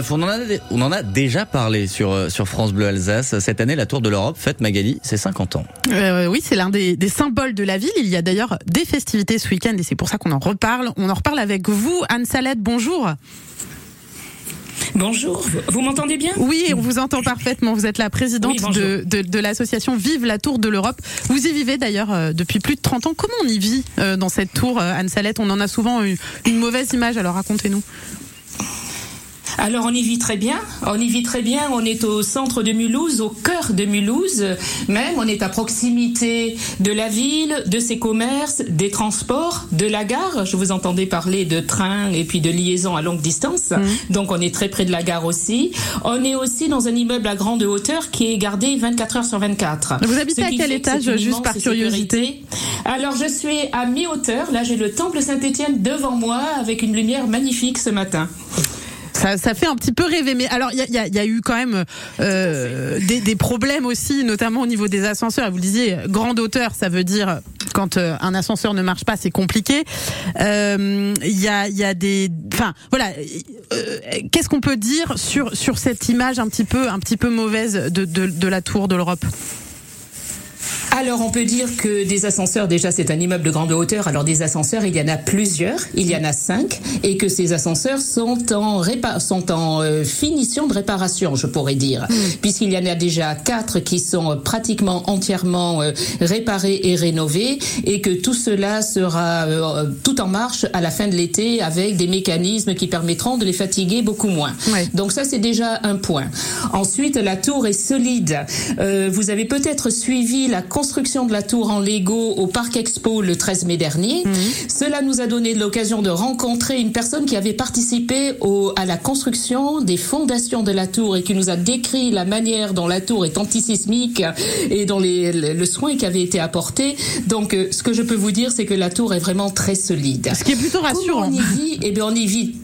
8h09, on en a, on en a déjà parlé sur, euh, sur France Bleu Alsace. Cette année, la Tour de l'Europe fête Magali ses 50 ans. Euh, oui, c'est l'un des, des, symboles de la ville. Il y a d'ailleurs des festivités ce week-end et c'est pour ça qu'on en reparle. On en reparle avec vous, Anne Salette. Bonjour. Bonjour, vous m'entendez bien? Oui, on vous entend parfaitement. Vous êtes la présidente oui, de, de, de l'association Vive la Tour de l'Europe. Vous y vivez d'ailleurs euh, depuis plus de 30 ans. Comment on y vit euh, dans cette tour, euh, Anne Salette On en a souvent eu une mauvaise image, alors racontez-nous. Alors on y vit très bien, on y vit très bien, on est au centre de Mulhouse, au cœur de Mulhouse, même on est à proximité de la ville, de ses commerces, des transports, de la gare, je vous entendais parler de train et puis de liaison à longue distance, mmh. donc on est très près de la gare aussi. On est aussi dans un immeuble à grande hauteur qui est gardé 24 heures sur 24. Vous habitez à quel étage, juste par curiosité sécurité. Alors je suis à mi-hauteur, là j'ai le temple Saint-Étienne devant moi avec une lumière magnifique ce matin. Ça, ça, fait un petit peu rêver. Mais alors, il y a, y, y a, eu quand même euh, des, des, problèmes aussi, notamment au niveau des ascenseurs. Vous le disiez, grande hauteur, ça veut dire quand euh, un ascenseur ne marche pas, c'est compliqué. Il euh, y, a, y a des, enfin, voilà. Euh, Qu'est-ce qu'on peut dire sur sur cette image un petit peu un petit peu mauvaise de, de, de la tour de l'Europe? Alors on peut dire que des ascenseurs, déjà c'est un immeuble de grande hauteur, alors des ascenseurs il y en a plusieurs, il y en a cinq, et que ces ascenseurs sont en, répa sont en euh, finition de réparation, je pourrais dire, mmh. puisqu'il y en a déjà quatre qui sont pratiquement entièrement euh, réparés et rénovés, et que tout cela sera euh, tout en marche à la fin de l'été avec des mécanismes qui permettront de les fatiguer beaucoup moins. Ouais. Donc ça c'est déjà un point. Ensuite la tour est solide. vous avez peut-être suivi la construction de la tour en Lego au Parc Expo le 13 mai dernier. Mmh. Cela nous a donné l'occasion de rencontrer une personne qui avait participé au, à la construction des fondations de la tour et qui nous a décrit la manière dont la tour est antisismique et dont les, le, le soin qui avait été apporté. Donc, euh, ce que je peux vous dire, c'est que la tour est vraiment très solide. Ce qui est plutôt rassurant. Comment on y vit? Eh bien, on y vit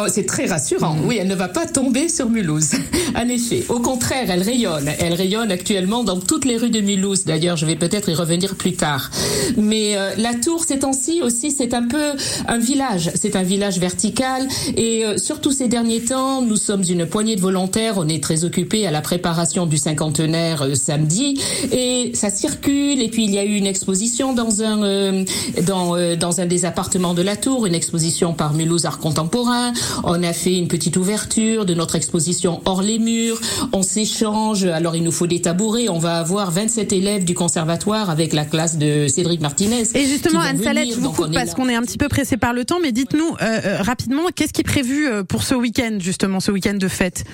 Oh, c'est très rassurant. Mmh. Oui, elle ne va pas tomber sur Mulhouse. en effet. Au contraire, elle rayonne. Elle rayonne actuellement dans toutes les rues de Mulhouse. D'ailleurs, je vais peut-être y revenir plus tard. Mais euh, la tour, ces temps-ci aussi, c'est un peu un village. C'est un village vertical. Et euh, surtout ces derniers temps, nous sommes une poignée de volontaires. On est très occupés à la préparation du cinquantenaire euh, samedi. Et ça circule. Et puis, il y a eu une exposition dans un, euh, dans, dans un des appartements de la tour, une exposition par Mulhouse Art Contemporain. On a fait une petite ouverture de notre exposition hors les murs. On s'échange. Alors, il nous faut des tabourets. On va avoir 27 élèves du conservatoire avec la classe de Cédric Martinez. Et justement, Anne Salette, je vous coupe parce qu'on est un petit peu pressé par le temps, mais dites-nous euh, euh, rapidement, qu'est-ce qui est prévu pour ce week-end, justement, ce week-end de fête?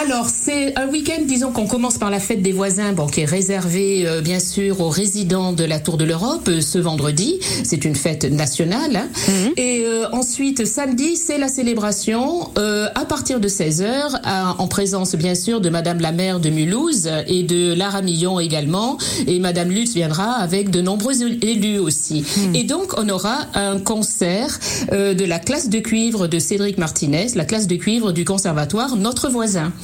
Alors, c'est un week-end, disons qu'on commence par la fête des voisins, bon, qui est réservée, euh, bien sûr, aux résidents de la Tour de l'Europe euh, ce vendredi. C'est une fête nationale. Hein. Mm -hmm. Et euh, ensuite, samedi, c'est la célébration à partir de 16h, en présence, bien sûr, de Madame la maire de Mulhouse et de Lara Millon également. Et Madame Lutz viendra avec de nombreux élus aussi. Mm. Et donc, on aura un concert de la classe de cuivre de Cédric Martinez, la classe de cuivre du conservatoire, notre voisin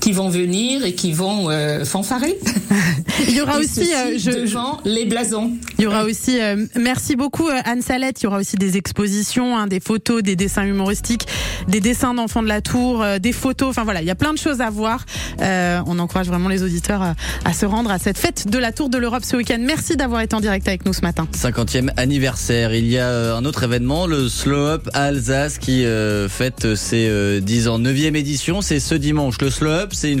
qui vont venir et qui vont euh, fanfarer. il y aura aussi euh, je, devant les blasons. Il y aura aussi euh, merci beaucoup Anne Salette, il y aura aussi des expositions, hein, des photos, des dessins humoristiques, des dessins d'enfants de la tour, euh, des photos, enfin voilà, il y a plein de choses à voir. Euh, on encourage vraiment les auditeurs à, à, se rendre à cette fête de la Tour de l'Europe ce week-end. Merci d'avoir été en direct avec nous ce matin. 50e anniversaire. Il y a un autre événement, le Slow Up Alsace qui fête ses 10 ans. 9e édition, c'est ce dimanche. Le Slow Up, c'est une